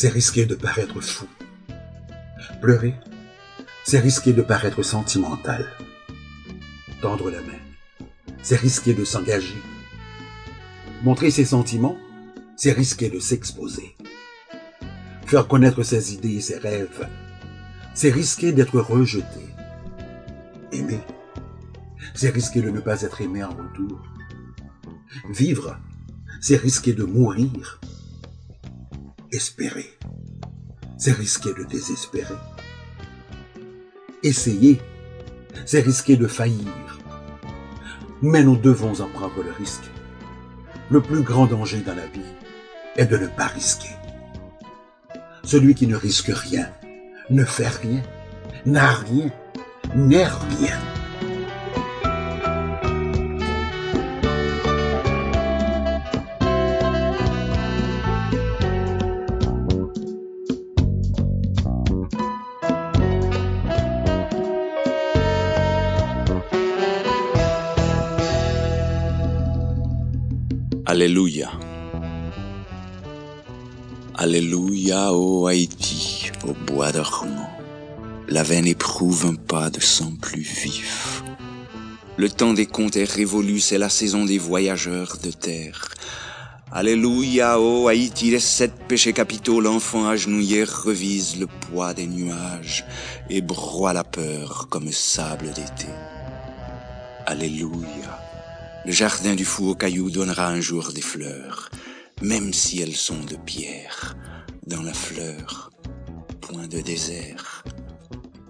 c'est risquer de paraître fou. Pleurer, c'est risquer de paraître sentimental. Tendre la main, c'est risquer de s'engager. Montrer ses sentiments, c'est risquer de s'exposer. Faire connaître ses idées et ses rêves, c'est risquer d'être rejeté. Aimer, c'est risquer de ne pas être aimé en retour. Vivre, c'est risquer de mourir. Espérer, c'est risquer de désespérer. Essayer, c'est risquer de faillir. Mais nous devons en prendre le risque. Le plus grand danger dans la vie est de ne pas risquer. Celui qui ne risque rien, ne fait rien, n'a rien, n'est rien. Alléluia. Alléluia, ô Haïti, au bois dormant. La veine éprouve un pas de sang plus vif. Le temps des contes est révolu, c'est la saison des voyageurs de terre. Alléluia, ô Haïti, les sept péchés capitaux, l'enfant agenouillé revise le poids des nuages et broie la peur comme sable d'été. Alléluia. Le jardin du fou aux cailloux donnera un jour des fleurs, même si elles sont de pierre. Dans la fleur, point de désert.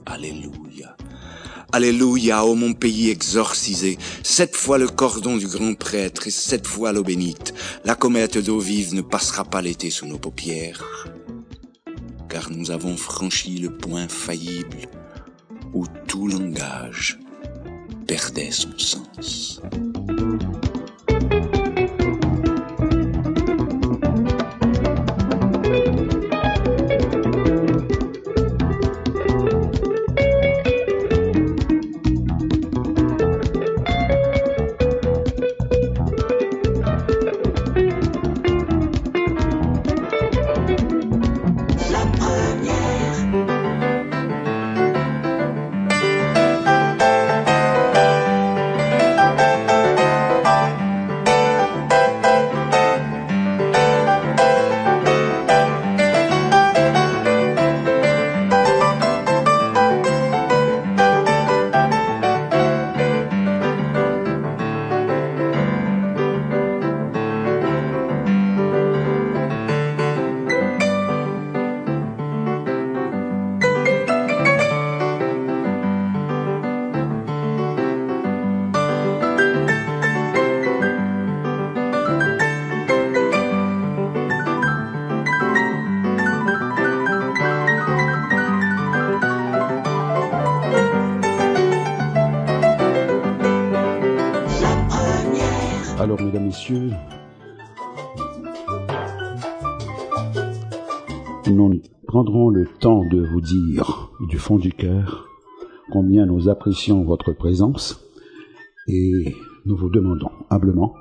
Alléluia. Alléluia, ô mon pays exorcisé, sept fois le cordon du grand prêtre et sept fois l'eau bénite. La comète d'eau vive ne passera pas l'été sous nos paupières, car nous avons franchi le point faillible où tout langage perdait son le temps de vous dire du fond du cœur combien nous apprécions votre présence et nous vous demandons humblement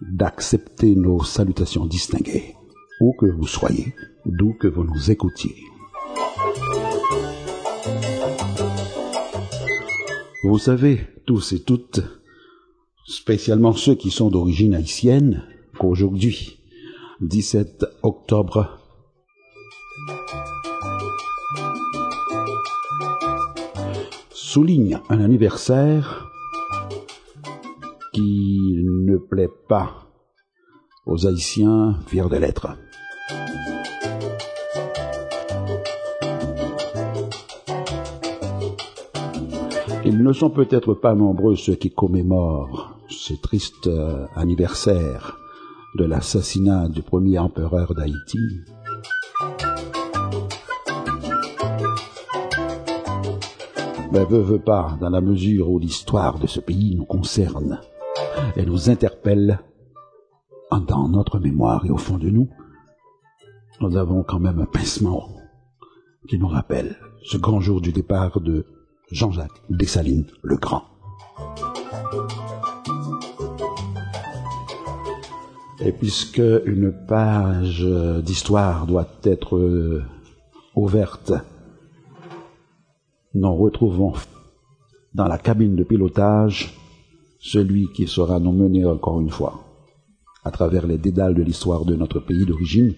d'accepter nos salutations distinguées, où que vous soyez, d'où que vous nous écoutiez. Vous savez, tous et toutes, spécialement ceux qui sont d'origine haïtienne, qu'aujourd'hui, 17 octobre, souligne un anniversaire qui ne plaît pas aux Haïtiens fiers de l'être. Ils ne sont peut-être pas nombreux ceux qui commémorent ce triste euh, anniversaire de l'assassinat du premier empereur d'Haïti. Mais veut, veut pas, dans la mesure où l'histoire de ce pays nous concerne et nous interpelle dans notre mémoire et au fond de nous, nous avons quand même un pincement qui nous rappelle ce grand jour du départ de Jean-Jacques Dessalines le Grand. Et puisque une page d'histoire doit être euh, ouverte, nous retrouvons dans la cabine de pilotage celui qui sera nous mener encore une fois à travers les dédales de l'histoire de notre pays d'origine,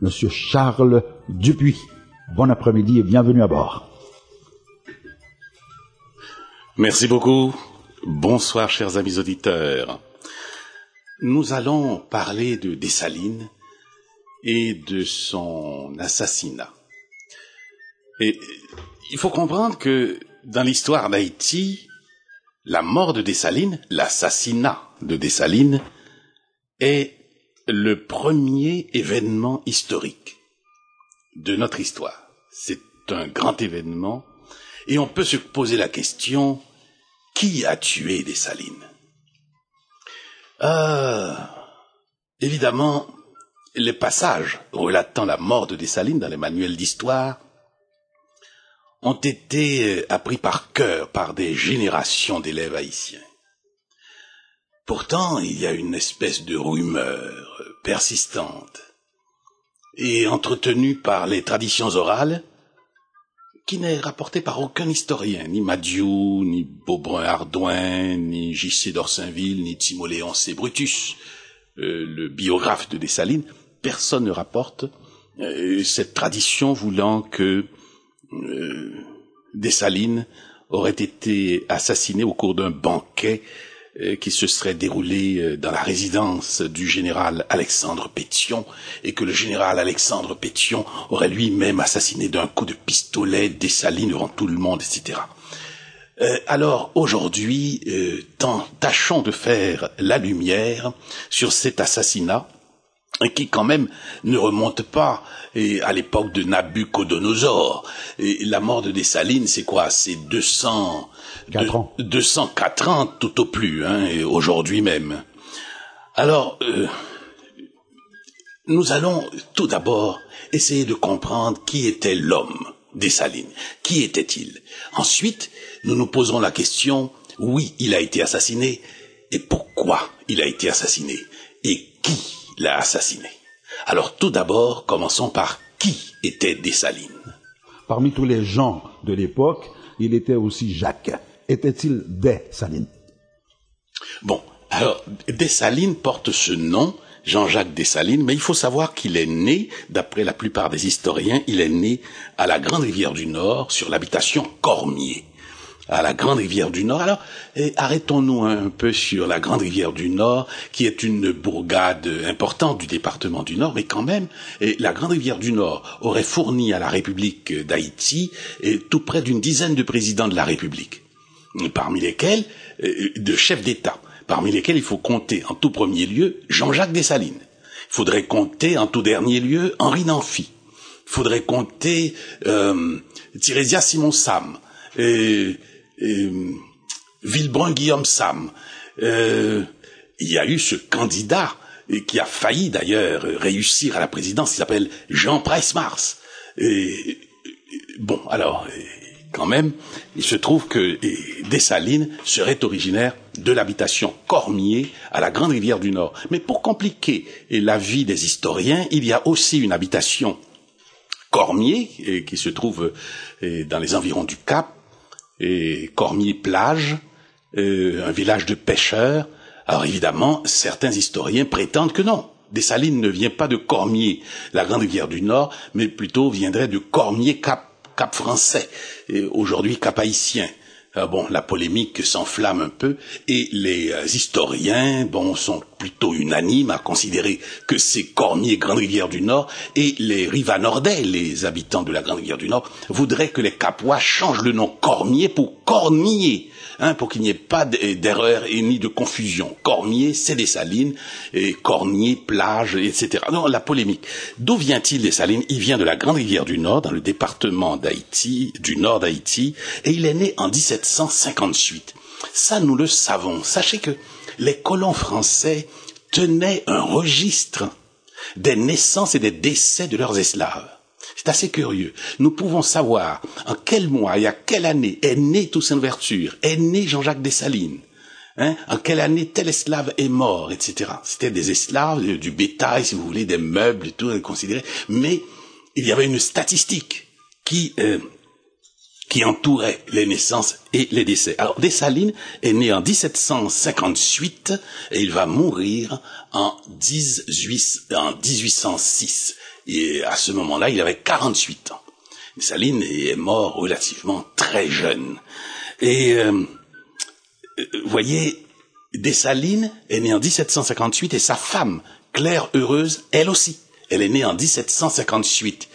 Monsieur Charles Dupuis. Bon après-midi et bienvenue à bord. Merci beaucoup. Bonsoir chers amis auditeurs. Nous allons parler de Dessalines et de son assassinat. Et il faut comprendre que dans l'histoire d'Haïti, la mort de Dessalines, l'assassinat de Dessalines, est le premier événement historique de notre histoire. C'est un grand événement et on peut se poser la question qui a tué Dessalines? Euh, Évidemment, les passages relatant la mort de Dessalines dans les manuels d'histoire ont été appris par cœur par des générations d'élèves haïtiens. Pourtant, il y a une espèce de rumeur persistante et entretenue par les traditions orales qui n'est rapportée par aucun historien, ni Madiou, ni Beaubrun-Ardouin, ni J.C. d'Orsainville, ni Timoléon C. Brutus, euh, le biographe de Dessalines. Personne ne rapporte euh, cette tradition voulant que euh, Dessalines aurait été assassiné au cours d'un banquet euh, qui se serait déroulé euh, dans la résidence du général Alexandre Pétion et que le général Alexandre Pétion aurait lui-même assassiné d'un coup de pistolet Dessalines devant tout le monde, etc. Alors aujourd'hui, tâchons de faire la lumière sur cet assassinat qui quand même ne remonte pas à l'époque de Nabucodonosor. Et la mort de Dessalines, c'est quoi? C'est 200 4 ans. 204 ans tout au plus, hein, et aujourd'hui même. Alors, euh, nous allons tout d'abord essayer de comprendre qui était l'homme Dessalines. Qui était-il? Ensuite, nous nous poserons la question, oui, il a été assassiné, et pourquoi il a été assassiné? Et qui l'a assassiné. Alors tout d'abord, commençons par qui était Dessalines. Parmi tous les gens de l'époque, il était aussi Jacques. Était-il Dessalines? Bon, alors Dessalines porte ce nom, Jean-Jacques Dessalines, mais il faut savoir qu'il est né, d'après la plupart des historiens, il est né à la Grande Rivière du Nord, sur l'habitation Cormier à la Grande Rivière du Nord. Alors, arrêtons-nous un peu sur la Grande Rivière du Nord, qui est une bourgade importante du département du Nord, mais quand même, la Grande Rivière du Nord aurait fourni à la République d'Haïti tout près d'une dizaine de présidents de la République parmi lesquels euh, de chefs d'État, parmi lesquels il faut compter en tout premier lieu Jean-Jacques Dessalines. Il faudrait compter en tout dernier lieu Henri Namphy. Il faudrait compter euh, Thirésia Simon Sam, euh, Villebrun Guillaume Sam. Euh, il y a eu ce candidat qui a failli d'ailleurs réussir à la présidence, il s'appelle Jean Price Mars. bon, alors, quand même, il se trouve que Dessalines serait originaire de l'habitation Cormier à la Grande Rivière du Nord. Mais pour compliquer la vie des historiens, il y a aussi une habitation Cormier qui se trouve dans les environs du Cap, et Cormier plage, un village de pêcheurs. Alors évidemment, certains historiens prétendent que non. Dessalines ne vient pas de Cormier, la Grande Rivière du Nord, mais plutôt viendrait de Cormier Cap français, aujourd'hui cap haïtien. Ah bon, la polémique s'enflamme un peu et les euh, historiens, bon, sont plutôt unanimes à considérer que c'est Cormier, Grande Rivière du Nord, et les Rivanordais, les habitants de la Grande Rivière du Nord, voudraient que les Capois changent le nom Cormier pour Cornier, hein, pour qu'il n'y ait pas d'erreur et ni de confusion. Cormier, c'est des salines, et Cornier, plage, etc. Non, la polémique. D'où vient-il des salines? Il vient de la Grande Rivière du Nord, dans le département d'Haïti, du nord d'Haïti, et il est né en 1758. Ça, nous le savons. Sachez que les colons français tenaient un registre des naissances et des décès de leurs esclaves. C'est assez curieux. Nous pouvons savoir en quel mois et à quelle année est né Toussaint Louverture, est né Jean-Jacques Dessalines, Hein, en quelle année tel esclave est mort, etc. C'était des esclaves, du bétail, si vous voulez, des meubles tout, considéré. Mais il y avait une statistique qui euh, qui entourait les naissances et les décès. Alors Dessalines est né en 1758 et il va mourir en, 18, en 1806. Et à ce moment-là, il avait 48 ans. Dessalines est mort relativement très jeune. Et euh, vous euh, voyez, Dessalines est né en 1758 et sa femme, Claire Heureuse, elle aussi, elle est née en 1758.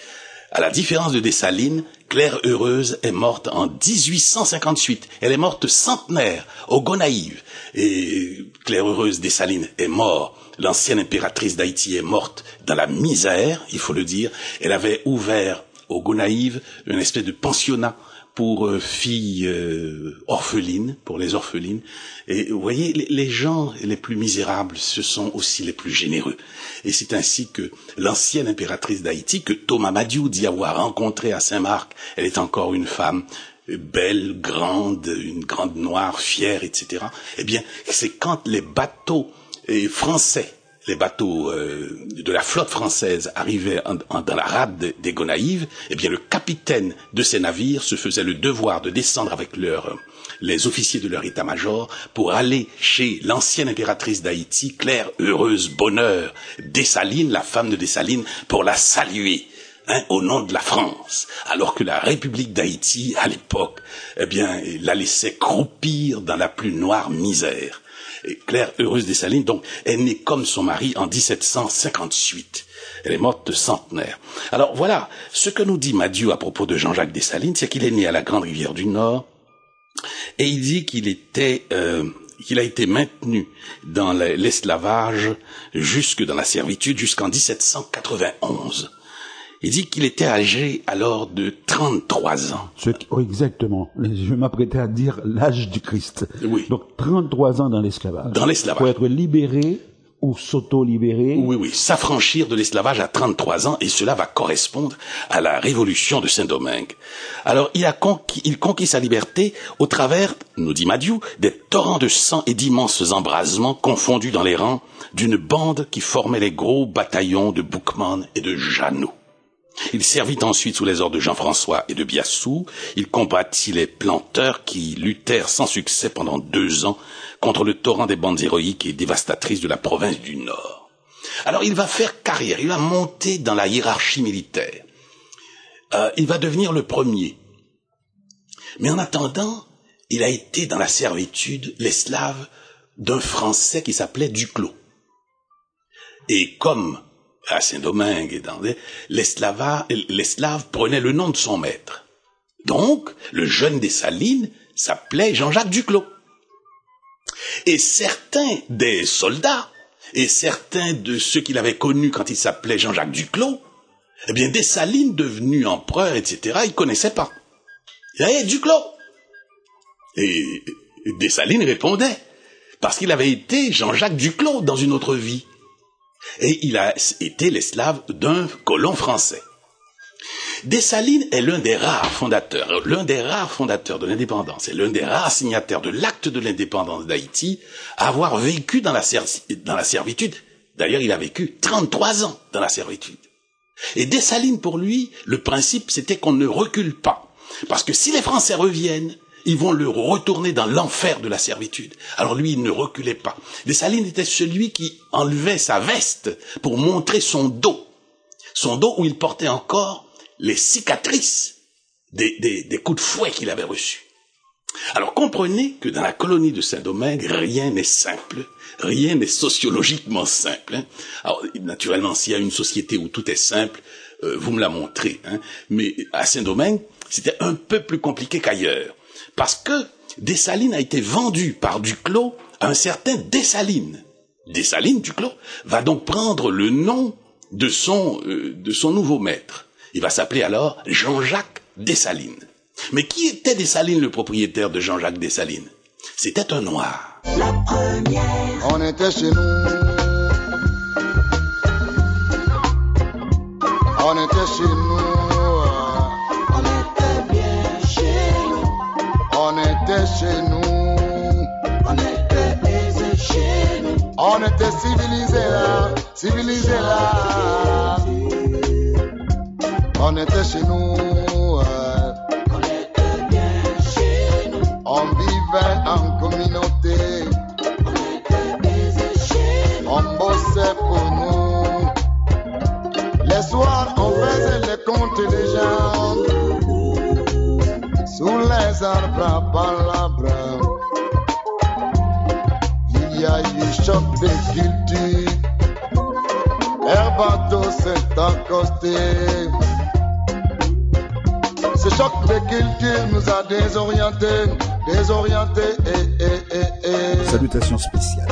À la différence de Dessalines, Claire Heureuse est morte en 1858. Elle est morte centenaire, au Gonaïve. Et Claire Heureuse Dessalines est morte. L'ancienne impératrice d'Haïti est morte dans la misère, il faut le dire. Elle avait ouvert au Gonaïve une espèce de pensionnat pour euh, filles euh, orphelines, pour les orphelines. Et vous voyez, les, gens les plus misérables, ce sont aussi les plus généreux. Et c'est ainsi que l'ancienne impératrice d'Haïti, que Thomas Madiou dit avoir rencontrée à Saint-Marc, elle est encore une femme belle, grande, une grande noire, fière, etc. Eh bien, c'est quand les bateaux euh, français les bateaux euh, de la flotte française arrivaient dans la rade des Gonaïves, eh bien le capitaine de ces navires se faisait le devoir de descendre avec leurs les officiers de leur état-major pour aller chez l'ancienne impératrice d'Haïti, Claire Heureuse Bonheur, Dessalines, la femme de Dessalines, pour la saluer. Hein, au nom de la France, alors que la République d'Haïti, à l'époque, eh bien, la laissait croupir dans la plus noire misère. Claire Heureuse Dessalines, donc, est née comme son mari en 1758. Elle est morte de centenaire. Alors voilà, ce que nous dit Madieu à propos de Jean-Jacques Dessalines, c'est qu'il est né à la Grande Rivière du Nord, et il dit qu'il était, euh, qu'il a été maintenu dans l'esclavage jusque dans la servitude jusqu'en 1791. Il dit qu'il était âgé alors de 33 ans. Ce oh, exactement. Je m'apprêtais à dire l'âge du Christ. Oui. Donc 33 ans dans l'esclavage. Dans l'esclavage. Pour être libéré ou s'auto-libérer. Oui, oui, s'affranchir de l'esclavage à 33 ans et cela va correspondre à la révolution de Saint-Domingue. Alors il a conquis, il conquit sa liberté au travers, nous dit Madiou, des torrents de sang et d'immenses embrasements confondus dans les rangs d'une bande qui formait les gros bataillons de Boukman et de Janot. Il servit ensuite sous les ordres de Jean-François et de Biassou. Il combattit les planteurs qui luttèrent sans succès pendant deux ans contre le torrent des bandes héroïques et dévastatrices de la province du Nord. Alors il va faire carrière, il va monter dans la hiérarchie militaire. Euh, il va devenir le premier. Mais en attendant, il a été dans la servitude l'esclave d'un Français qui s'appelait Duclos. Et comme à Saint-Domingue et dans l'esclave prenait le nom de son maître. Donc, le jeune des Salines s'appelait Jean-Jacques Duclos. Et certains des soldats, et certains de ceux qu'il avait connus quand il s'appelait Jean-Jacques Duclos, eh bien, Dessalines, devenu empereur, etc., ils connaissaient pas. Il y Duclos. Et Dessalines répondait, parce qu'il avait été Jean-Jacques Duclos dans une autre vie et il a été l'esclave d'un colon français. Dessalines est l'un des rares fondateurs, l'un des rares fondateurs de l'indépendance et l'un des rares signataires de l'acte de l'indépendance d'Haïti à avoir vécu dans la, dans la servitude. D'ailleurs, il a vécu 33 ans dans la servitude. Et Dessalines, pour lui, le principe, c'était qu'on ne recule pas. Parce que si les Français reviennent, ils vont le retourner dans l'enfer de la servitude. Alors lui, il ne reculait pas. Dessalines était celui qui enlevait sa veste pour montrer son dos. Son dos où il portait encore les cicatrices des, des, coups de fouet qu'il avait reçus. Alors comprenez que dans la colonie de Saint-Domingue, rien n'est simple, rien n'est sociologiquement simple. Hein. Alors naturellement, s'il y a une société où tout est simple, euh, vous me la montrez. Hein. Mais à Saint-Domingue, c'était un peu plus compliqué qu'ailleurs. Parce que Dessalines a été vendu par Duclos à un certain Dessalines. Dessalines, Duclos, va donc prendre le nom de son, euh, de son nouveau maître. Il va s'appeler alors Jean-Jacques Dessalines. Mais qui était Dessalines, le propriétaire de Jean-Jacques Dessalines? C'était un noir. La première. On était chez nous. On était chez nous. Était civilisé là, civilisé là. On était chez nous. On était bien chez nous. On vivait en communauté. On était chez nous. On bossait pour nous. Les soirs, on faisait les comptes des gens. Sous les arbres Air bateau s'est accosté. Ce choc de culture nous a désorientés, désorientés et, et, et, et. Salutations spéciales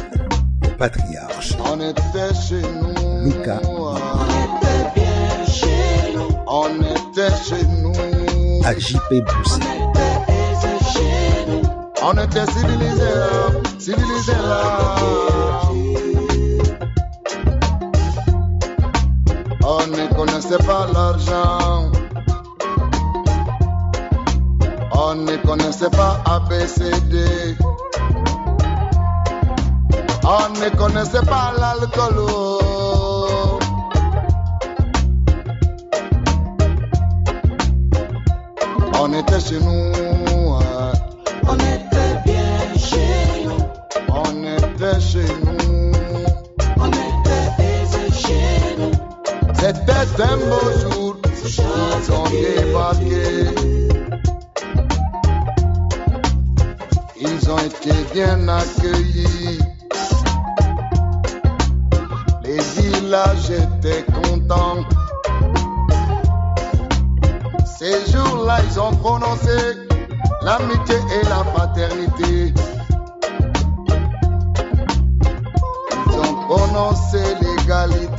au patriarche On était chez nous. Lucas. On était bien chez nous. On était chez nous. à JP Boussy. On était civilisés là, civilisés là. On ne connaissait pas l'argent. On ne connaissait pas ABCD. On ne connaissait pas l'alcool. oh. On était chez nous. C'était un beau jour. Ils ont débarqué. Ils ont été bien accueillis. Les villages étaient contents. Ces jours-là, ils ont prononcé l'amitié et la fraternité. Ils ont prononcé l'égalité.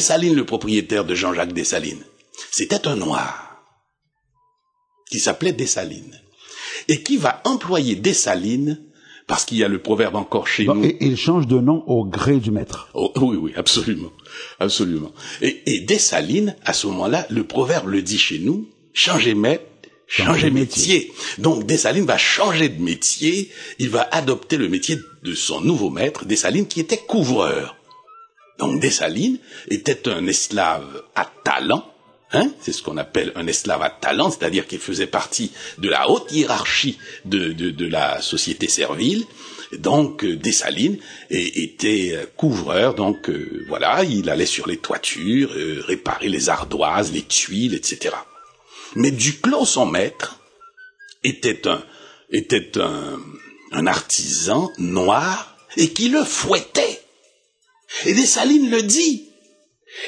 Dessalines, le propriétaire de Jean-Jacques Dessalines C'était un noir qui s'appelait Dessalines et qui va employer Dessalines parce qu'il y a le proverbe encore chez Bon, nous. et il change de nom au gré du maître. Oh, oui, oui, absolument, absolument. Et, et Dessalines, à ce moment-là, le proverbe le dit chez nous, changer maître, changer métier. Donc Dessalines va changer de métier, il va adopter le métier de son nouveau maître, Dessalines, qui était couvreur. Donc Dessalines était un esclave à talent, hein, c'est ce qu'on appelle un esclave à talent, c'est-à-dire qu'il faisait partie de la haute hiérarchie de, de, la société servile. Donc euh, Dessalines était euh, couvreur, donc euh, voilà, il allait sur les toitures, euh, réparer les ardoises, les tuiles, etc. Mais Duclos, son maître, était un, était un artisan noir et qui le fouettait. Et Dessalines le dit.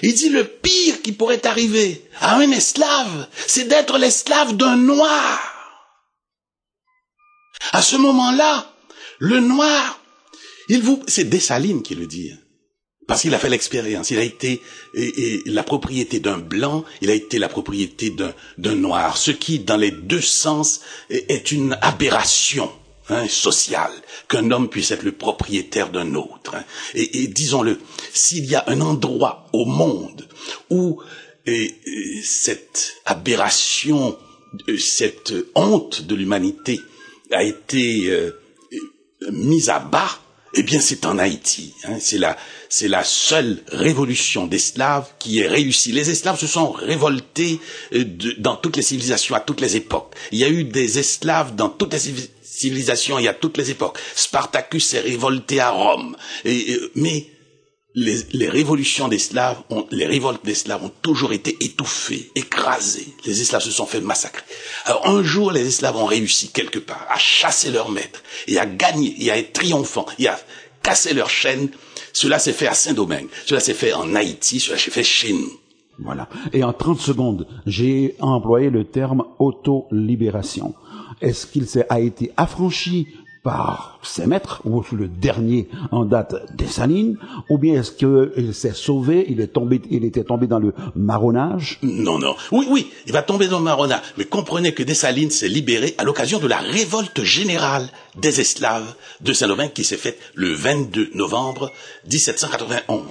Il dit le pire qui pourrait arriver à un esclave, c'est d'être l'esclave d'un noir. À ce moment-là, le noir, il vous, c'est Dessalines qui le dit. hein. Parce qu'il a fait l'expérience. Il a été la propriété d'un blanc, il a été la propriété d'un noir. Ce qui, dans les deux sens, est une aberration hein, sociale qu'un homme puisse être le propriétaire d'un autre. hein. Et, et disons-le, s'il y a un endroit au monde où et, et, cette aberration, euh, cette honte de l'humanité a été euh, mise à bas, eh bien c'est en Haïti. hein. C'est la, c'est la seule révolution d'esclaves qui est réussie. Les esclaves se sont révoltés euh, de- dans toutes les civilisations à toutes les époques. Il y a eu des esclaves dans toutes les civi- civilisations et à toutes les époques. Spartacus s'est révolté à Rome. Et- mais les, révolutions d'esclaves, ont, les révoltes d'esclaves ont toujours été étouffées, écrasées. Les esclaves se sont fait massacrer. Alors un jour, les esclaves ont réussi quelque part à chasser leur maître et à gagner et à être triomphants et à casser leur chaîne. Cela s'est fait à Saint-Domingue, cela s'est fait en Haïti, cela s'est fait chez nous. Voilà. Et en 30 secondes, j'ai employé le terme auto-libération. Est-ce qu'il a été affranchi par ses maîtres, ou le dernier en date Dessalines, ou bien est-ce qu'il s'est sauvé, il est tombé, il était tombé dans le marronnage? Non, non. Oui, oui, il va tomber dans le marronnage. Mais comprenez que Dessalines s'est libéré à l'occasion de la révolte générale des esclaves de Saint-Domingue qui s'est faite le 22 novembre 1791.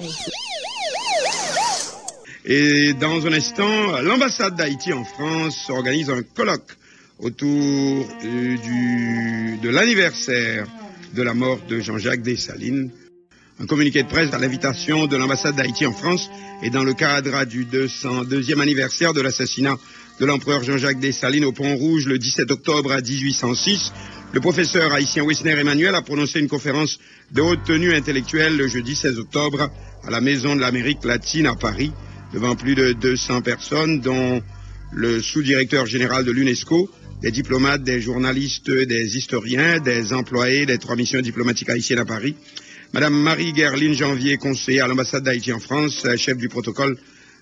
Et dans un instant, l'ambassade d'Haïti en France organise un colloque autour euh, du, de l'anniversaire de la mort de Jean-Jacques Dessalines. Un communiqué de presse à l'invitation de l'ambassade d'Haïti en France et dans le cadre du 202e anniversaire de l'assassinat de l'empereur Jean-Jacques Dessalines au Pont Rouge le 17 octobre à 1806. Le professeur haïtien Wissner Emmanuel a prononcé une conférence de haute tenue intellectuelle le jeudi 16 octobre à la Maison de l'Amérique latine à Paris devant plus de 200 personnes dont le sous-directeur général de l'UNESCO, des diplomates, des journalistes, des historiens, des employés des trois missions diplomatiques haïtiennes à Paris. Madame Marie Gerline Janvier, conseillère à l'ambassade d'Haïti en France, chef du protocole,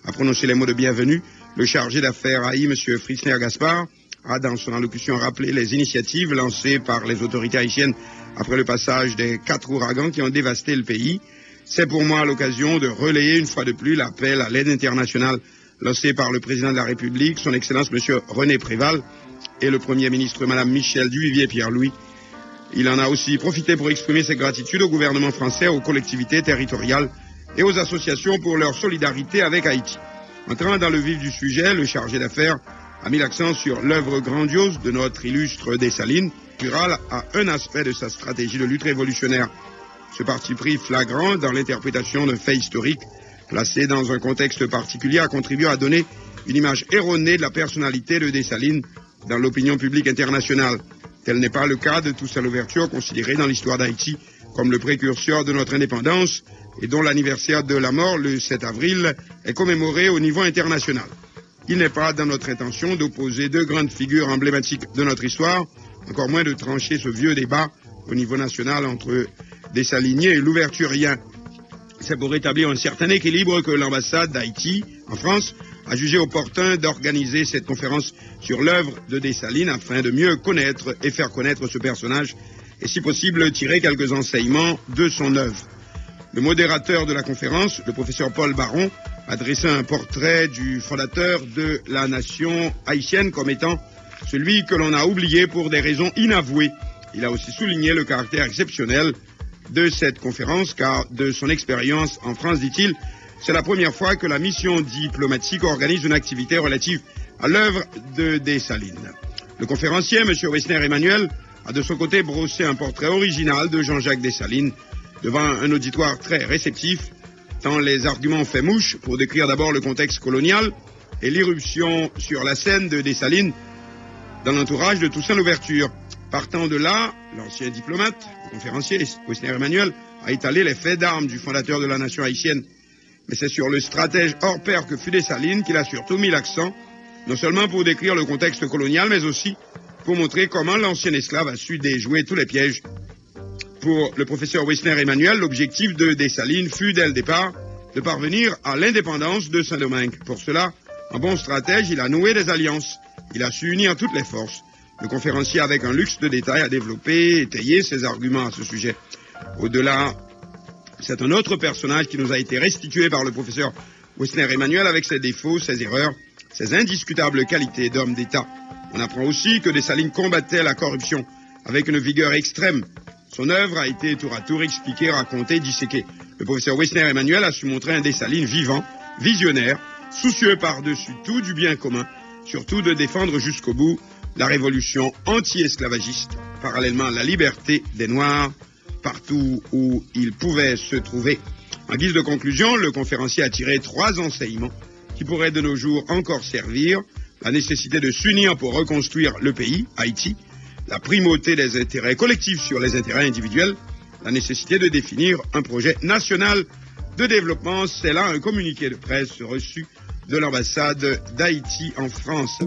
a prononcé les mots de bienvenue. Le chargé d'affaires Haï, M. Fritzner Gaspard, a dans son allocution rappelé les initiatives lancées par les autorités haïtiennes après le passage des quatre ouragans qui ont dévasté le pays. C'est pour moi l'occasion de relayer une fois de plus l'appel à l'aide internationale lancé par le président de la République, son Excellence M. René Préval, et le Premier ministre Mme Michel Duvivier-Pierre-Louis. Il en a aussi profité pour exprimer ses gratitudes au gouvernement français, aux collectivités territoriales et aux associations pour leur solidarité avec Haïti. Entrant dans le vif du sujet, le chargé d'affaires a mis l'accent sur l'œuvre grandiose de notre illustre Dessalines, Rural à un aspect de sa stratégie de lutte révolutionnaire. Ce parti pris flagrant dans l'interprétation d'un fait historique, placé dans un contexte particulier, a contribué à donner une image erronée de la personnalité de Dessalines dans l'opinion publique internationale. Tel n'est pas le cas de Toussaint Louverture, considéré dans l'histoire d'Haïti comme le précurseur de notre indépendance et dont l'anniversaire de la mort, le 7 avril, est commémoré au niveau international. Il n'est pas dans notre intention d'opposer deux grandes figures emblématiques de notre histoire, encore moins de trancher ce vieux débat au niveau national entre Dessaliniers et l'ouverturien. C'est pour rétablir un certain équilibre que l'ambassade d'Haïti en France a jugé opportun d'organiser cette conférence sur l'œuvre de Dessalines afin de mieux connaître et faire connaître ce personnage et si possible tirer quelques enseignements de son œuvre. Le modérateur de la conférence, le professeur Paul Baron, a dressé un portrait du fondateur de la nation haïtienne comme étant celui que l'on a oublié pour des raisons inavouées. Il a aussi souligné le caractère exceptionnel de cette conférence car de son expérience en France, dit-il, c'est la première fois que la mission diplomatique organise une activité relative à l'œuvre de Dessalines. Le conférencier, M. Wessner Emmanuel, a de son côté brossé un portrait original de Jean-Jacques Dessalines devant un auditoire très réceptif, tant les arguments fait mouche pour décrire d'abord le contexte colonial et l'irruption sur la scène de Dessalines dans l'entourage de Toussaint Louverture. Partant de là, l'ancien diplomate, le conférencier Wessner Emmanuel, a étalé les faits d'armes du fondateur de la nation haïtienne mais c'est sur le stratège hors pair que fut Dessalines qu'il a surtout mis l'accent, non seulement pour décrire le contexte colonial, mais aussi pour montrer comment l'ancien esclave a su déjouer tous les pièges. Pour le professeur Wissner Emmanuel, l'objectif de Dessalines fut dès le départ de parvenir à l'indépendance de Saint-Domingue. Pour cela, en bon stratège, il a noué des alliances. Il a su unir toutes les forces. Le conférencier, avec un luxe de détails, a développé et étayé ses arguments à ce sujet. Au-delà c'est un autre personnage qui nous a été restitué par le professeur Wessner Emmanuel avec ses défauts, ses erreurs, ses indiscutables qualités d'homme d'État. On apprend aussi que Dessalines combattait la corruption avec une vigueur extrême. Son œuvre a été tour à tour expliquée, racontée, disséquée. Le professeur Wessner Emmanuel a su montrer un Dessalines vivant, visionnaire, soucieux par-dessus tout du bien commun, surtout de défendre jusqu'au bout la révolution anti-esclavagiste, parallèlement à la liberté des Noirs partout où il pouvait se trouver. En guise de conclusion, le conférencier a tiré trois enseignements qui pourraient de nos jours encore servir. La nécessité de s'unir pour reconstruire le pays, Haïti, la primauté des intérêts collectifs sur les intérêts individuels, la nécessité de définir un projet national de développement. C'est là un communiqué de presse reçu de l'ambassade d'Haïti en France.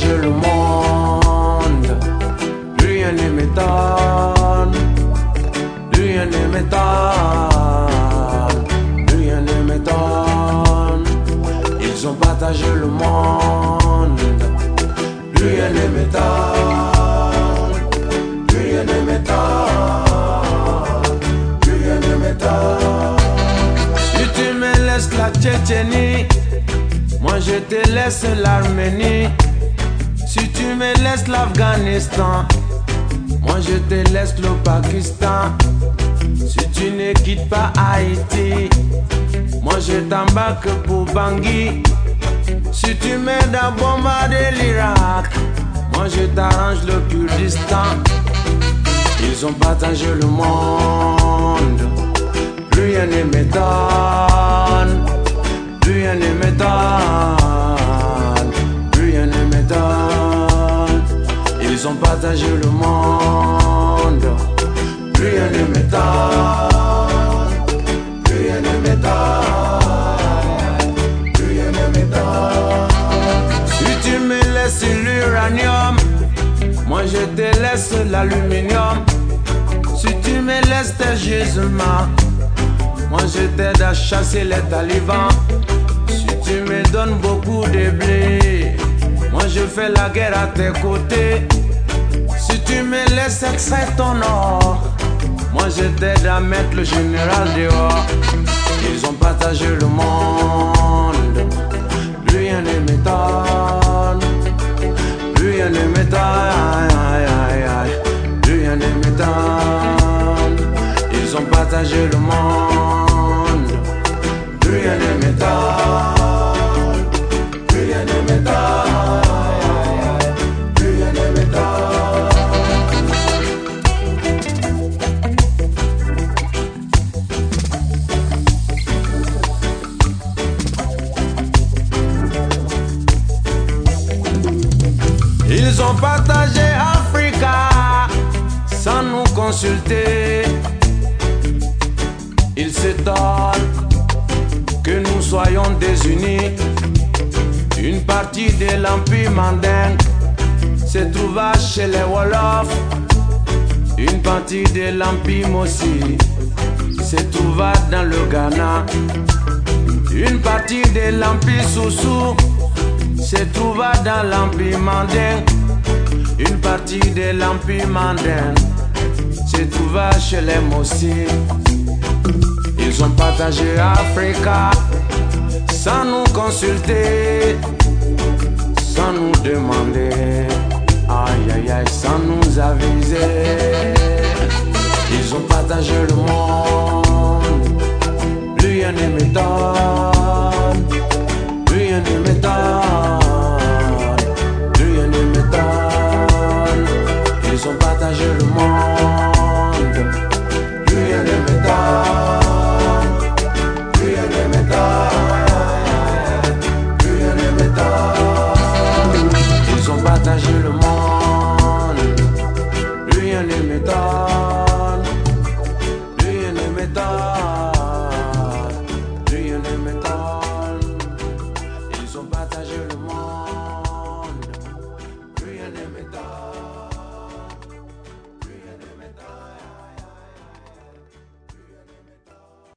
Partagé le monde. Rien ne m'étonne. Rien ne m'étonne. Rien ne m'étonne. Ils ont partagé le monde. Rien ne m'étonne. Rien ne m'étonne. Rien ne m'étonne. Si tu me laisses la Tchétchénie, moi je te laisse l'Arménie. Si tu me laisses l'Afghanistan, moi je te laisse le Pakistan. Si tu ne quittes pas Haïti, moi je t'embarque pour Bangui. Si tu m'aides à bombarder l'Irak, moi je t'arrange le Kurdistan. Ils ont partagé le monde. Rien ne m'étonne. Rien ne m'étonne. Ils ont partagé le monde. Plus rien ne m'étonne. Plus rien ne m'étonne. Plus rien ne. Si tu me laisses l'uranium, moi je te laisse l'aluminium. Si tu me laisses tes gisements, moi je t'aide à chasser les talibans. Si tu me donnes beaucoup de blé, moi je fais la guerre à tes côtés. Tu me laisses extraire ton or, moi je t'aide à mettre le général dehors. Ils ont partagé le monde, plus rien ne m'étonne, plus rien ne m'étonne, plus rien ne m'étonne. Ils ont partagé le monde, plus rien ne m'étonne, partie de l'Empire Mossi se trouva dans le Ghana. Une partie de l'Empire Soussou se trouva dans l'Empire Mandin. Une partie de l'Empire Mandin se trouva chez les Mossi. Ils ont partagé Africa sans nous consulter,